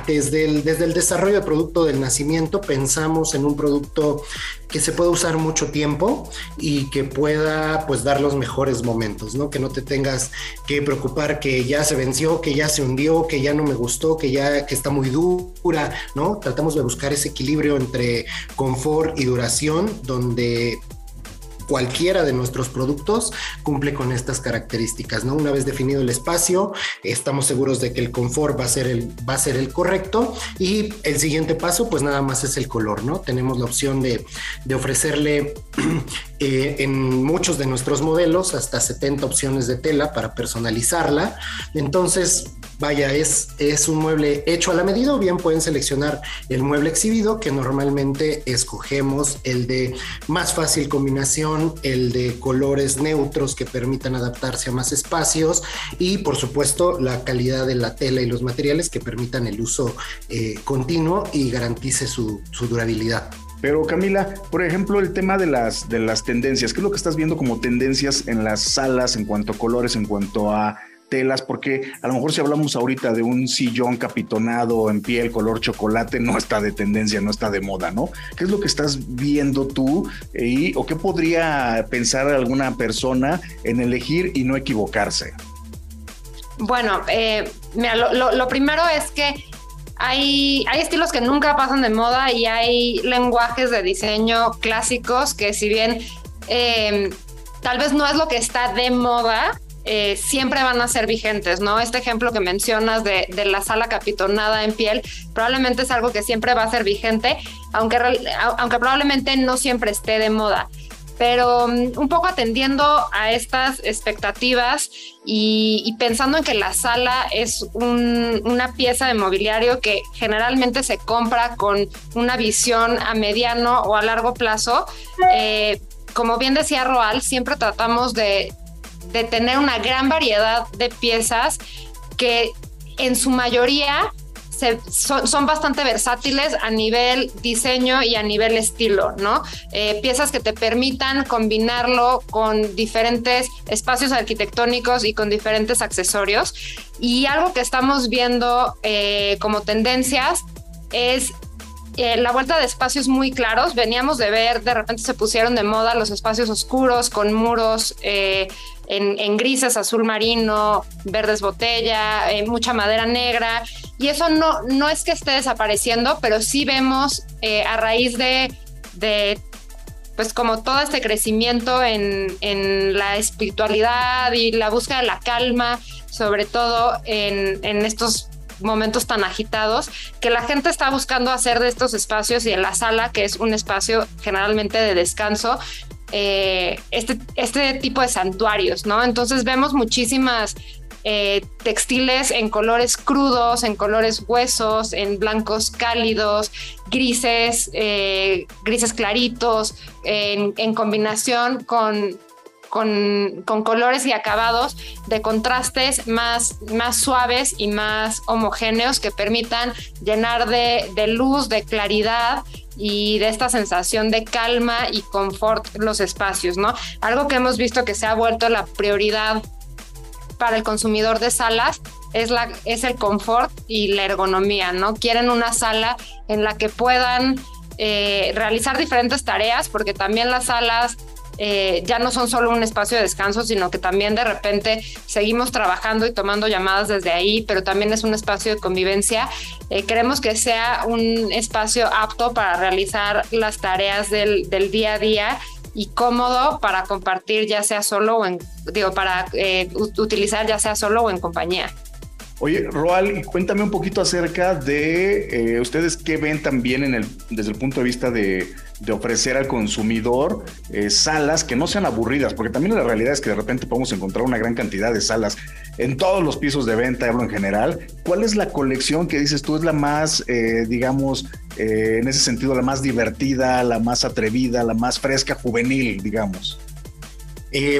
desde, el, desde el desarrollo del producto del nacimiento pensamos en un producto que se pueda usar mucho tiempo y que pueda pues dar los mejores momentos, ¿no? Que no te tengas que preocupar que ya se venció, que ya se hundió, que ya no me gustó, que ya que está muy dura, ¿no? Tratamos de buscar ese equilibrio entre confort y duración donde cualquiera de nuestros productos cumple con estas características, ¿no? Una vez definido el espacio, estamos seguros de que el confort va a ser el, va a ser el correcto y el siguiente paso, pues nada más es el color, ¿no? Tenemos la opción de, de ofrecerle eh, en muchos de nuestros modelos hasta 70 opciones de tela para personalizarla. Entonces, vaya, es, es un mueble hecho a la medida o bien pueden seleccionar el mueble exhibido que normalmente escogemos el de más fácil combinación, el de colores neutros que permitan adaptarse a más espacios y por supuesto la calidad de la tela y los materiales que permitan el uso eh, continuo y garantice su, su durabilidad. Pero Camila, por ejemplo, el tema de las, de las tendencias, ¿qué es lo que estás viendo como tendencias en las salas en cuanto a colores, en cuanto a telas, porque a lo mejor si hablamos ahorita de un sillón capitonado en piel color chocolate, no está de tendencia, no está de moda, ¿no? ¿Qué es lo que estás viendo tú y, o qué podría pensar alguna persona en elegir y no equivocarse? Bueno, eh, mira, lo, primero es que hay, estilos que nunca pasan de moda y hay lenguajes de diseño clásicos que si bien eh, tal vez no es lo que está de moda, eh, siempre van a ser vigentes, ¿no? Este ejemplo que mencionas de, la sala capitonada en piel probablemente es algo que siempre va a ser vigente, aunque, aunque probablemente no siempre esté de moda pero mm, un poco atendiendo a estas expectativas y, pensando en que la sala es una pieza de mobiliario que generalmente se compra con una visión a mediano o a largo plazo, eh, como bien decía Roal, siempre tratamos de, de tener una gran variedad de piezas que en su mayoría son, bastante versátiles a nivel diseño y a nivel estilo, ¿no? Eh, piezas que te permitan combinarlo con diferentes espacios arquitectónicos y con diferentes accesorios. Y algo que estamos viendo eh, como tendencias es eh, la vuelta de espacios muy claros. Veníamos de ver, de repente se pusieron de moda los espacios oscuros con muros en, grises, azul marino, verdes botella, eh, mucha madera negra. Y eso no, no es que esté desapareciendo, pero sí vemos eh, a raíz de, de, pues como todo este crecimiento en, en, la espiritualidad y la búsqueda de la calma, sobre todo en, en estos momentos tan agitados, que la gente está buscando hacer de estos espacios y en la sala, que es un espacio generalmente de descanso, eh, este, este tipo de santuarios, ¿no? Entonces vemos muchísimas eh, textiles en colores crudos, en colores huesos, en blancos cálidos, grises, eh, grises claritos, en, combinación con, con, colores y acabados de contrastes más, más suaves y más homogéneos que permitan llenar de, de luz, de claridad y de esta sensación de calma y confort los espacios, ¿no? Algo que hemos visto que se ha vuelto la prioridad para el consumidor de salas es, la, es el confort y la ergonomía, ¿no? Quieren una sala en la que puedan eh, realizar diferentes tareas, porque también las salas eh, ya no son solo un espacio de descanso, sino que también de repente seguimos trabajando y tomando llamadas desde ahí, pero también es un espacio de convivencia. Eh, queremos que sea un espacio apto para realizar las tareas del, día a día y cómodo para compartir ya sea solo o en, digo, para eh, utilizar ya sea solo o en compañía. Oye, Roal, cuéntame un poquito acerca de ustedes qué ven también en el, desde el punto de vista de, de ofrecer al consumidor eh, salas que no sean aburridas, porque también la realidad es que de repente podemos encontrar una gran cantidad de salas en todos los pisos de venta, hablo en general. ¿Cuál es la colección que dices tú es la más, eh, digamos, eh, en ese sentido, la más divertida, la más atrevida, la más fresca, juvenil, digamos?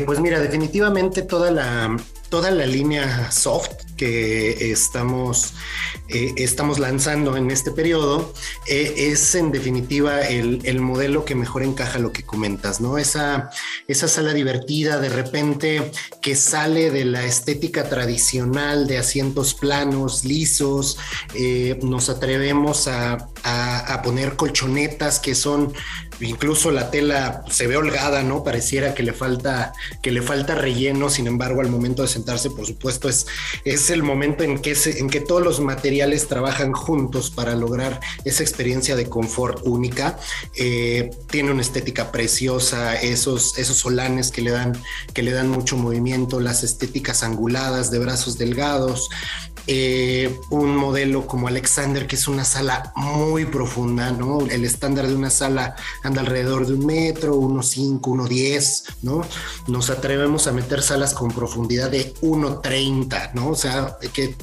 pues mira, definitivamente toda la, toda la línea soft que estamos, eh, estamos lanzando en este periodo eh, es en definitiva el, modelo que mejor encaja lo que comentas, ¿no? Esa, esa sala divertida de repente que sale de la estética tradicional de asientos planos, lisos, eh, nos atrevemos a, a poner colchonetas que son incluso la tela se ve holgada, ¿no? Pareciera que le falta, que le falta relleno, sin embargo, al momento de sentarse, por supuesto, es, es el momento en que, en que todos los materiales trabajan juntos para lograr esa experiencia de confort única. Eh, tiene una estética preciosa, esos, esos solanes que le, dan, que le dan mucho movimiento, las estéticas anguladas de brazos delgados. Eh, un modelo como Alexander, que es una sala muy profunda, ¿no? El estándar de una sala anda alrededor de un metro, unos 5, 1.10, ¿no? Nos atrevemos a meter salas con profundidad de 1.30, ¿no? O sea, que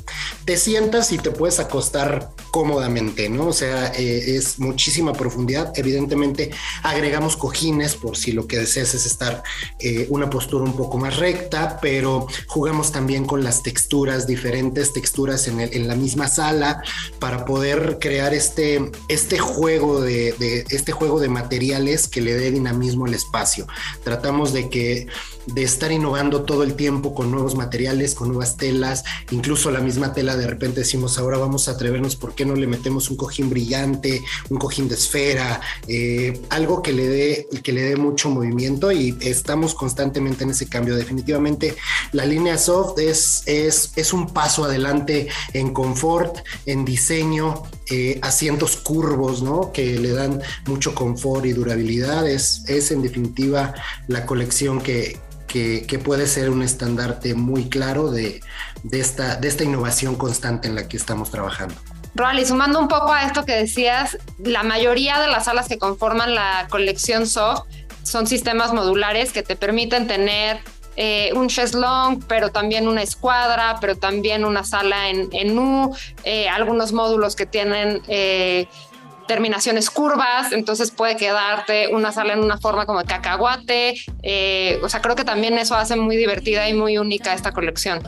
te sientas y te puedes acostar cómodamente, ¿no? O sea, eh, es muchísima profundidad. Evidentemente, agregamos cojines por si lo que deseas es estar eh, una postura un poco más recta, pero jugamos también con las texturas, diferentes texturas en, la misma sala para poder crear este, este juego de, de, este juego de materiales que le dé dinamismo al espacio. Tratamos de que de estar innovando todo el tiempo con nuevos materiales, con nuevas telas, incluso la misma tela de repente decimos ahora vamos a atrevernos, ¿por qué no le metemos un cojín brillante, un cojín de esfera, eh, algo que le dé que le dé mucho movimiento y estamos constantemente en ese cambio. Definitivamente la línea soft es, es, es un paso adelante en confort, en diseño, eh, asientos curvos, ¿no? Que le dan mucho confort y durabilidad. Es, es en definitiva la colección que, que, puede ser un estandarte muy claro de, de, esta, de esta innovación constante en la que estamos trabajando. y sumando un poco a esto que decías, la mayoría de las salas que conforman la colección soft son sistemas modulares que te permiten tener eh, un cheslong, pero también una escuadra, pero también una sala en, en U, eh, algunos módulos que tienen eh, terminaciones curvas, entonces puede quedarte una sala en una forma como de cacahuate. Eh, o sea, creo que también eso hace muy divertida y muy única esta colección.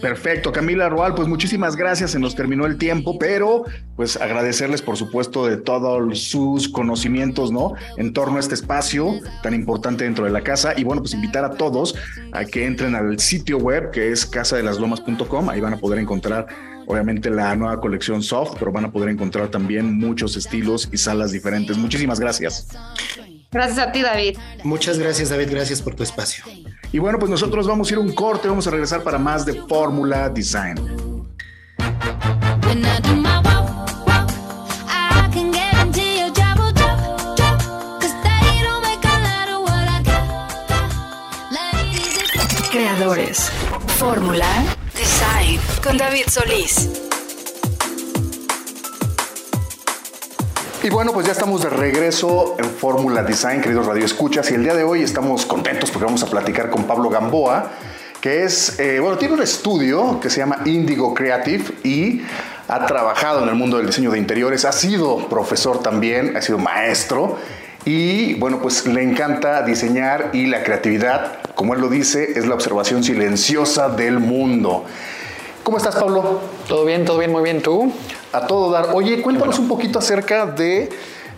Perfecto, Camila Roal, pues muchísimas gracias, se nos terminó el tiempo, pero pues agradecerles por supuesto de todos sus conocimientos, ¿no? En torno a este espacio tan importante dentro de la casa y bueno, pues invitar a todos a que entren al sitio web que es casadelaslomas.com, ahí van a poder encontrar obviamente la nueva colección soft, pero van a poder encontrar también muchos estilos y salas diferentes. Muchísimas gracias. Gracias a ti, David. Muchas gracias, David. Gracias por tu espacio. Y bueno, pues nosotros vamos a ir a un corte, vamos a regresar para más de Fórmula Design. Creadores. Fórmula Design con David Solís. Y bueno, pues ya estamos de regreso en Fórmula Design, queridos Radio Escuchas, y el día de hoy estamos contentos porque vamos a platicar con Pablo Gamboa, que es, eh, bueno, tiene un estudio que se llama Indigo Creative y ha trabajado en el mundo del diseño de interiores, ha sido profesor también, ha sido maestro y bueno, pues le encanta diseñar y la creatividad, como él lo dice, es la observación silenciosa del mundo. ¿Cómo estás, Pablo? Todo bien, todo bien, muy bien. ¿Tú? A todo dar. Oye, cuéntanos un poquito acerca de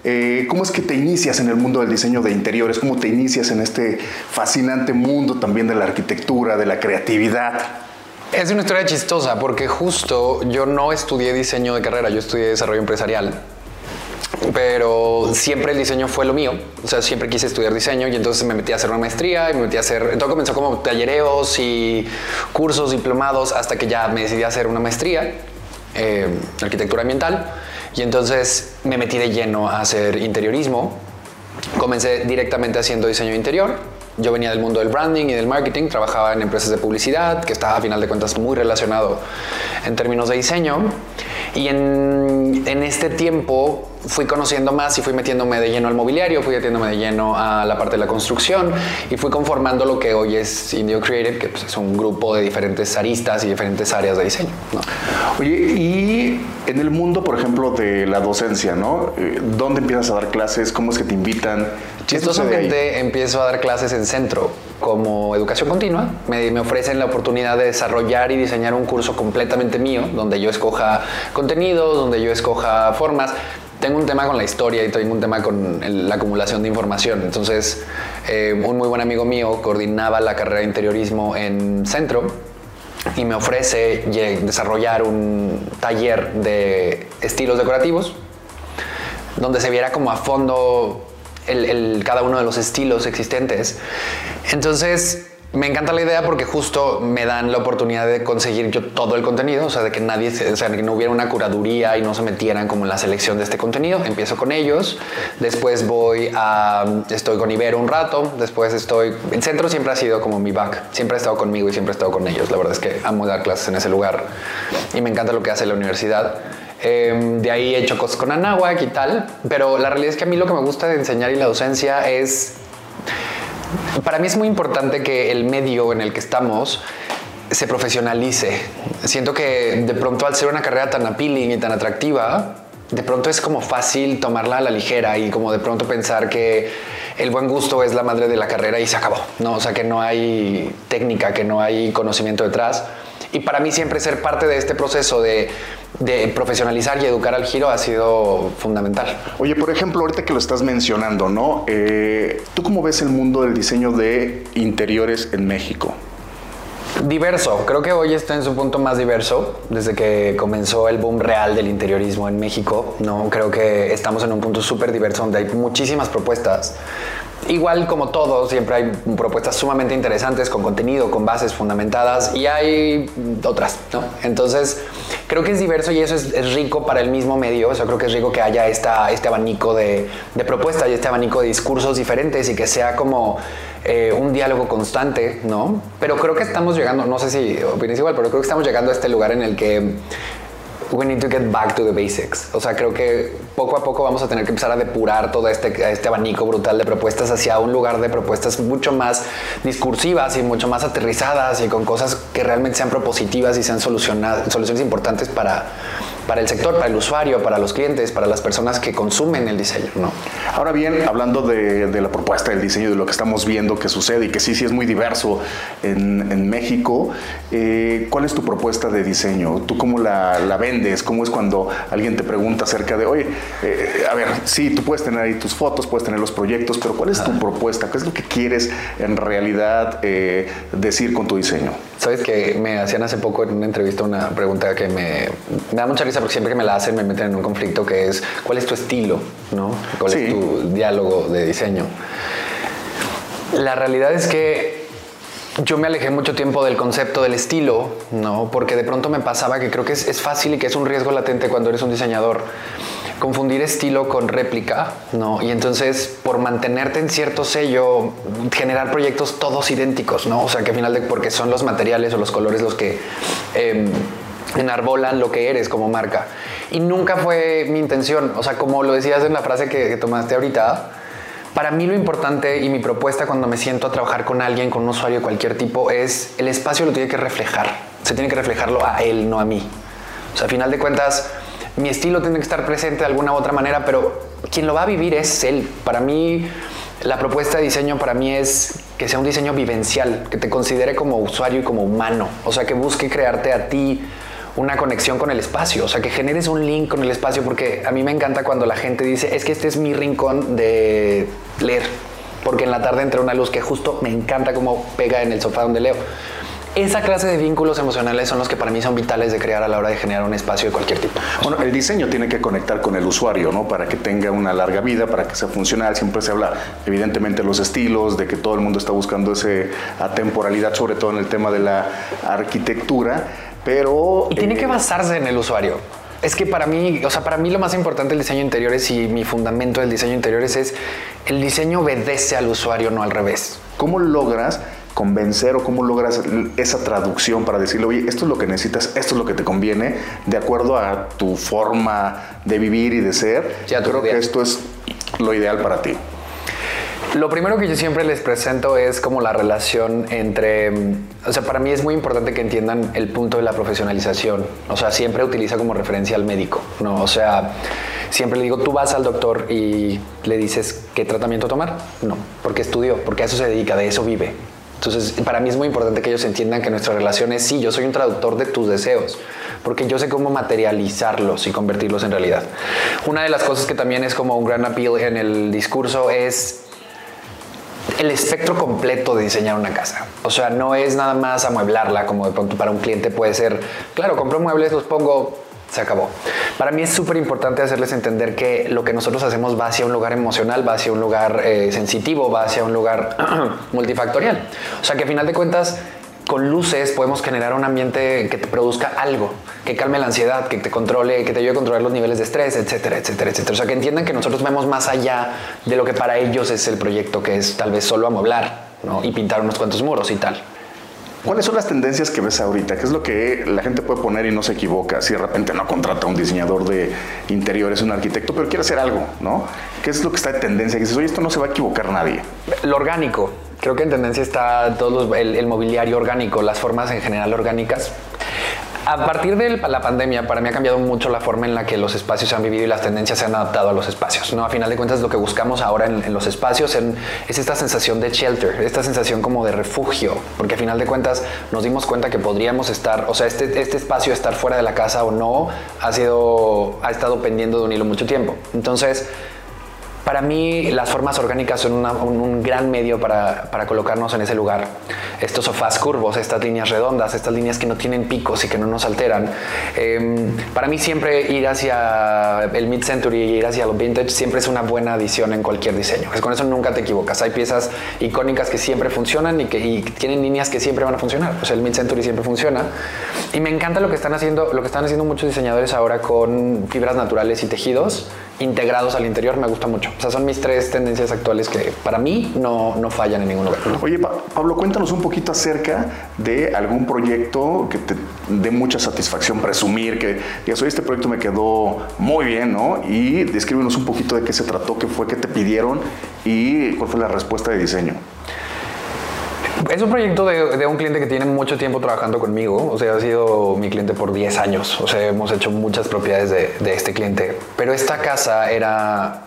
eh, cómo es que te inicias en el mundo del diseño de interiores, cómo te inicias en este fascinante mundo también de la arquitectura, de la creatividad. Es una historia chistosa porque justo yo no estudié diseño de carrera, yo estudié desarrollo empresarial pero siempre el diseño fue lo mío. O sea, siempre quise estudiar diseño y entonces me metí a hacer una maestría y me metí a hacer. Todo comenzó como tallereos y cursos, diplomados, hasta que ya me decidí a hacer una maestría, eh, arquitectura ambiental. Y entonces me metí de lleno a hacer interiorismo. Comencé directamente haciendo diseño interior. Yo venía del mundo del branding y del marketing, trabajaba en empresas de publicidad, que estaba a final de cuentas muy relacionado en términos de diseño. Y en, en este tiempo fui conociendo más y fui metiéndome de lleno al mobiliario, fui metiéndome de lleno a la parte de la construcción y fui conformando lo que hoy es Indio Creative, que pues, es un grupo de diferentes aristas y diferentes áreas de diseño. Oye, y en el mundo, por ejemplo, de la docencia, ¿no? Eh, ¿Dónde empiezas a dar clases? ¿Cómo es que te invitan? Chistosamente empiezo a dar clases en centro como educación continua. Me, me, ofrecen la oportunidad de desarrollar y diseñar un curso completamente mío, donde yo escoja contenidos, donde yo escoja formas tengo un tema con la historia y tengo un tema con la acumulación de información. Entonces, eh, un muy buen amigo mío coordinaba la carrera de interiorismo en Centro y me ofrece desarrollar un taller de estilos decorativos donde se viera como a fondo cada uno de los estilos existentes. Entonces, me encanta la idea porque justo me dan la oportunidad de conseguir yo todo el contenido, o sea, de que nadie, o sea, que no hubiera una curaduría y no se metieran como en la selección de este contenido. Empiezo con ellos, después voy a, estoy con Ibero un rato, después estoy, el centro siempre ha sido como mi back, siempre he estado conmigo y siempre he estado con ellos. La verdad es que amo dar clases en ese lugar y me encanta lo que hace la universidad. Em, de ahí he hecho cosas con Anáhuac y tal, pero la realidad es que a mí lo que me gusta de enseñar y la docencia es, para mí es muy importante que el medio en el que estamos se profesionalice. Siento que de pronto al ser una carrera tan appealing y tan atractiva, de pronto es como fácil tomarla a la ligera y como de pronto pensar que el buen gusto es la madre de la carrera y se acabó, ¿no? O sea, que no hay técnica, que no hay conocimiento detrás. Y para mí siempre ser parte de este proceso de, profesionalizar y educar al giro ha sido fundamental. Oye, por ejemplo, ahorita que lo estás mencionando, ¿no? Eh, ¿Tú cómo ves el mundo del diseño de interiores en México? Diverso, creo que hoy está en su punto más diverso desde que comenzó el boom real del interiorismo en México. No creo que estamos en un punto súper diverso donde hay muchísimas propuestas. Igual como todo, siempre hay propuestas sumamente interesantes con contenido, con bases fundamentadas y hay otras, ¿no? Entonces, creo que es diverso y eso es, rico para el mismo medio. O sea, creo que es rico que haya esta, este abanico de, de propuestas y este abanico de discursos diferentes y que sea como eh, un diálogo constante, ¿no? Pero creo que estamos llegando, no sé si opinas igual, pero creo que estamos llegando a este lugar en el que we need to get back to the basics. O sea, creo que poco a poco vamos a tener que empezar a depurar todo este, este abanico brutal de propuestas hacia un lugar de propuestas mucho más discursivas y mucho más aterrizadas y con cosas que realmente sean propositivas y sean soluciones importantes para, para el sector, para el usuario, para los clientes, para las personas que consumen el diseño. ¿no? Ahora bien, hablando de, la propuesta del diseño, de lo que estamos viendo que sucede y que sí, sí es muy diverso en, México, eh, ¿cuál es tu propuesta de diseño? ¿Tú cómo la, vendes? ¿Cómo es cuando alguien te pregunta acerca de, oye, eh, a ver, sí, tú puedes tener ahí tus fotos, puedes tener los proyectos, pero ¿cuál es tu propuesta? ¿Qué es lo que quieres en realidad eh, decir con tu diseño? Sabes que me hacían hace poco en una entrevista una pregunta que me, da mucha risa porque siempre que me la hacen me meten en un conflicto que es ¿cuál es tu estilo? ¿no? ¿Cuál es tu diálogo de diseño? La realidad es que yo me alejé mucho tiempo del concepto del estilo, ¿no? Porque de pronto me pasaba que creo que es, es fácil y que es un riesgo latente cuando eres un diseñador confundir estilo con réplica, ¿no? Y entonces, por mantenerte en cierto sello, generar proyectos todos idénticos, ¿no? O sea, que al final de, porque son los materiales o los colores los que em, enarbolan lo que eres como marca. Y nunca fue mi intención, o sea, como lo decías en la frase que, tomaste ahorita, para mí lo importante y mi propuesta cuando me siento a trabajar con alguien, con un usuario de cualquier tipo, es el espacio lo tiene que reflejar. Se tiene que reflejarlo a él, no a mí. O sea, a final de cuentas, mi estilo tiene que estar presente de alguna u otra manera, pero quien lo va a vivir es él. Para mí, la propuesta de diseño para mí es que sea un diseño vivencial, que te considere como usuario y como humano, o sea, que busque crearte a ti una conexión con el espacio, o sea, que generes un link con el espacio, porque a mí me encanta cuando la gente dice, es que este es mi rincón de leer, porque en la tarde entra una luz que justo me encanta como pega en el sofá donde leo. Esa clase de vínculos emocionales son los que para mí son vitales de crear a la hora de generar un espacio de cualquier tipo. Bueno, el diseño tiene que conectar con el usuario, ¿no? Para que tenga una larga vida, para que sea funcional. Siempre se habla, evidentemente, de los estilos, de que todo el mundo está buscando esa atemporalidad, sobre todo en el tema de la arquitectura, pero... Y tiene que eh, basarse en el usuario. Es que para mí, o sea, para mí lo más importante del diseño interiores y mi fundamento del diseño interiores es el diseño obedece al usuario, no al revés. ¿Cómo logras convencer o cómo logras esa traducción para decirle, oye, esto es lo que necesitas, esto es lo que te conviene, de acuerdo a tu forma de vivir y de ser. Ya, Creo que esto es lo ideal para ti. Lo primero que yo siempre les presento es como la relación entre, o sea, para mí es muy importante que entiendan el punto de la profesionalización. O sea, siempre utiliza como referencia al médico, ¿no? O sea, siempre le digo, tú vas al doctor y le dices qué tratamiento tomar. No, porque estudió, porque a eso se dedica, de eso vive. Entonces, para mí es muy importante que ellos entiendan que nuestra relación es, sí, yo soy un traductor de tus deseos, porque yo sé cómo materializarlos y convertirlos en realidad. Una de las cosas que también es como un gran appeal en el discurso es el espectro completo de diseñar una casa. O sea, no es nada más amueblarla como de pronto para un cliente puede ser, claro, compro muebles, los pongo, se acabó. Para mí es súper importante hacerles entender que lo que nosotros hacemos va hacia un lugar emocional, va hacia un lugar eh, sensitivo, va hacia un lugar multifactorial. O sea que a final de cuentas, con luces podemos generar un ambiente que te produzca algo, que calme la ansiedad, que te controle, que te ayude a controlar los niveles de estrés, etcétera, etcétera, etcétera. O sea, que entiendan que nosotros vemos más allá de lo que para ellos es el proyecto, que es tal vez solo amueblar ¿no? y pintar unos cuantos muros y tal. ¿Cuáles son las tendencias que ves ahorita? ¿Qué es lo que la gente puede poner y no se equivoca? Si de repente no contrata a un diseñador de interiores, un arquitecto, pero quiere hacer algo, ¿no? ¿Qué es lo que está de tendencia? Que dices, oye, esto no se va a equivocar nadie. Lo orgánico. Creo que en tendencia está todo el, mobiliario orgánico, las formas en general orgánicas a partir de la pandemia, para mí ha cambiado mucho la forma en la que los espacios se han vivido y las tendencias se han adaptado a los espacios. ¿no? A final de cuentas, lo que buscamos ahora en, los espacios es esta sensación de shelter, esta sensación como de refugio, porque a final de cuentas nos dimos cuenta que podríamos estar, o sea, este, este espacio estar fuera de la casa o no, ha, sido, ha estado pendiendo de un hilo mucho tiempo. Entonces, para mí las formas orgánicas son un, gran medio para, colocarnos en ese lugar. Estos sofás curvos, estas líneas redondas, estas líneas que no tienen picos y que no nos alteran. Em, para mí siempre ir hacia el mid-century y ir hacia lo vintage siempre es una buena adición en cualquier diseño. con eso nunca te equivocas. Hay piezas icónicas que siempre funcionan y que tienen líneas que siempre van a funcionar. Pues el mid-century siempre funciona. Y me encanta lo que están haciendo, lo que están haciendo muchos diseñadores ahora con fibras naturales y tejidos integrados al interior me gusta mucho. O sea, son mis tres tendencias actuales que para mí no, no fallan en ningún lugar. Oye, Pablo, cuéntanos un poquito acerca de algún proyecto que te dé mucha satisfacción presumir, que digas, oye, este proyecto me quedó muy bien, ¿no? Y descríbenos un poquito de qué se trató, qué fue, qué te pidieron y cuál fue la respuesta de diseño. Es un proyecto de, un cliente que tiene mucho tiempo trabajando conmigo. O sea, ha sido mi cliente por 10 años. O sea, hemos hecho muchas propiedades de, este cliente. Pero esta casa era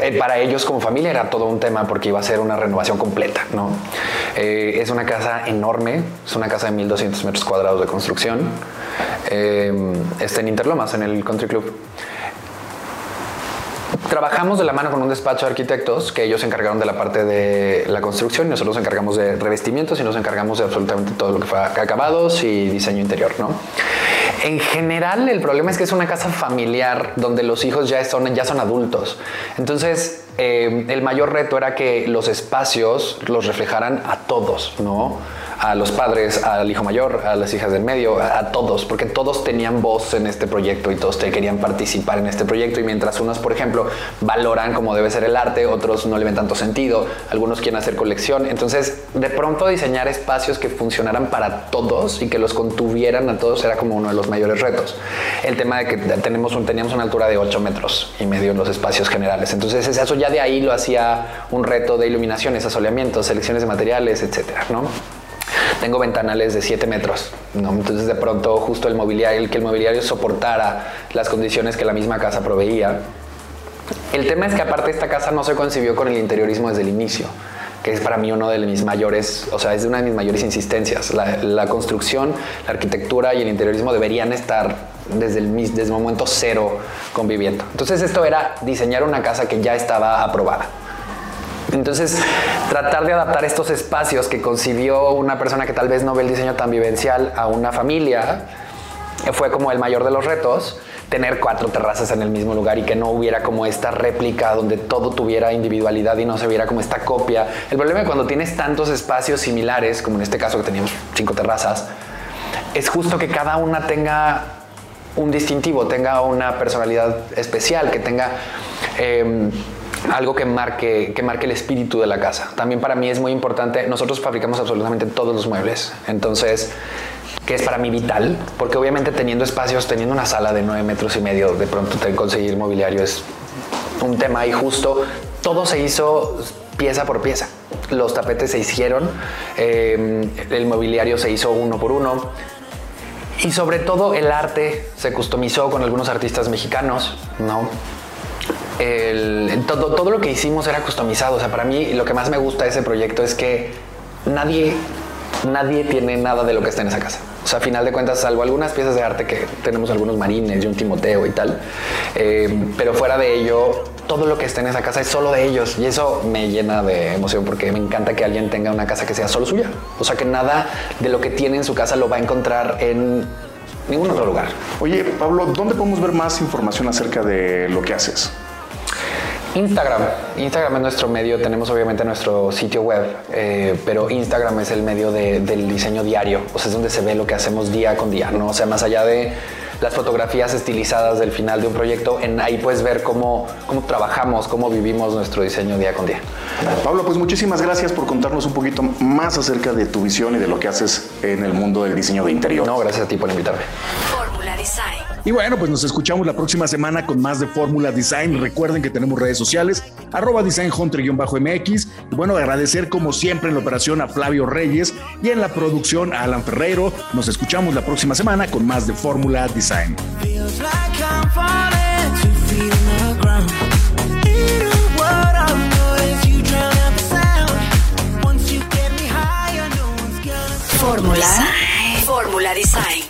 eh, para ellos como familia era todo un tema porque iba a ser una renovación completa, ¿no? Eh, es una casa enorme, es una casa de 1200 metros cuadrados de construcción. Eh, está en Interlomas, en el Country Club. Trabajamos de la mano con un despacho de arquitectos que ellos se encargaron de la parte de la construcción y nosotros nos encargamos de revestimientos y nos encargamos de absolutamente todo lo que fue acabados y diseño interior, ¿no? En general, el problema es que es una casa familiar donde los hijos ya son, ya son adultos. Entonces, eh, el mayor reto era que los espacios los reflejaran a todos, ¿no? A los padres, al hijo mayor, a las hijas del medio, a, todos, porque todos tenían voz en este proyecto y todos te querían participar en este proyecto. Y mientras unos, por ejemplo, valoran cómo debe ser el arte, otros no le ven tanto sentido, algunos quieren hacer colección. Entonces, de pronto diseñar espacios que funcionaran para todos y que los contuvieran a todos era como uno de los mayores retos. El tema de que tenemos teníamos una altura de 8 metros y medio en los espacios generales. Entonces, eso ya de ahí lo hacía un reto de iluminaciones, asoleamientos, selecciones de materiales, etcétera, ¿no? Tengo ventanales de 7 metros, ¿no? Entonces de pronto justo el mobiliario, el que el mobiliario soportara las condiciones que la misma casa proveía. El tema es que aparte esta casa no se concibió con el interiorismo desde el inicio que es para mí uno de mis mayores, o sea, es una de mis mayores insistencias. La, construcción, la arquitectura y el interiorismo deberían estar desde el, desde el momento cero conviviendo. Entonces esto era diseñar una casa que ya estaba aprobada. Entonces, tratar de adaptar estos espacios que concibió una persona que tal vez no ve el diseño tan vivencial a una familia fue como el mayor de los retos tener cuatro terrazas en el mismo lugar y que no hubiera como esta réplica donde todo tuviera individualidad y no se viera como esta copia. El problema es cuando tienes tantos espacios similares, como en este caso que teníamos cinco terrazas, es justo que cada una tenga un distintivo, tenga una personalidad especial, que tenga... Em, algo que marque, que marque el espíritu de la casa. También para mí es muy importante, nosotros fabricamos absolutamente todos los muebles, entonces, que es para mí vital, porque obviamente teniendo espacios, teniendo una sala de 9 metros y medio, de pronto conseguir mobiliario es un tema y justo todo se hizo pieza por pieza. Los tapetes se hicieron, em, el mobiliario se hizo uno por uno. Y sobre todo el arte se customizó con algunos artistas mexicanos, ¿no? Todo, todo lo que hicimos era customizado. O sea, para mí lo que más me gusta de ese proyecto es que nadie, nadie tiene nada de lo que está en esa casa. O sea, a final de cuentas, salvo algunas piezas de arte que tenemos algunos marines y un Timoteo y tal, eh, pero fuera de ello, todo lo que está en esa casa es solo de ellos y eso me llena de emoción porque me encanta que alguien tenga una casa que sea solo suya. O sea, que nada de lo que tiene en su casa lo va a encontrar en ningún otro lugar. Oye, Pablo, ¿dónde podemos ver más información acerca de lo que haces? Instagram. Instagram es nuestro medio. Tenemos obviamente nuestro sitio web, eh, pero Instagram es el medio del diseño diario. O sea, es donde se ve lo que hacemos día con día, ¿no? O sea, más allá de las fotografías estilizadas del final de un proyecto. En ahí puedes ver cómo, cómo trabajamos, cómo vivimos nuestro diseño día con día. Pablo, pues muchísimas gracias por contarnos un poquito más acerca de tu visión y de lo que haces en el mundo del diseño de interior. No, gracias a ti por invitarme. Fórmula Design. Y bueno, pues nos escuchamos la próxima semana con más de Fórmula Design. Recuerden que tenemos redes sociales, arroba Design mx Y bueno, agradecer como siempre en la operación a Flavio Reyes y en la producción a Alan Ferreiro. Nos escuchamos la próxima semana con más de Fórmula Design. Fórmula. Fórmula Design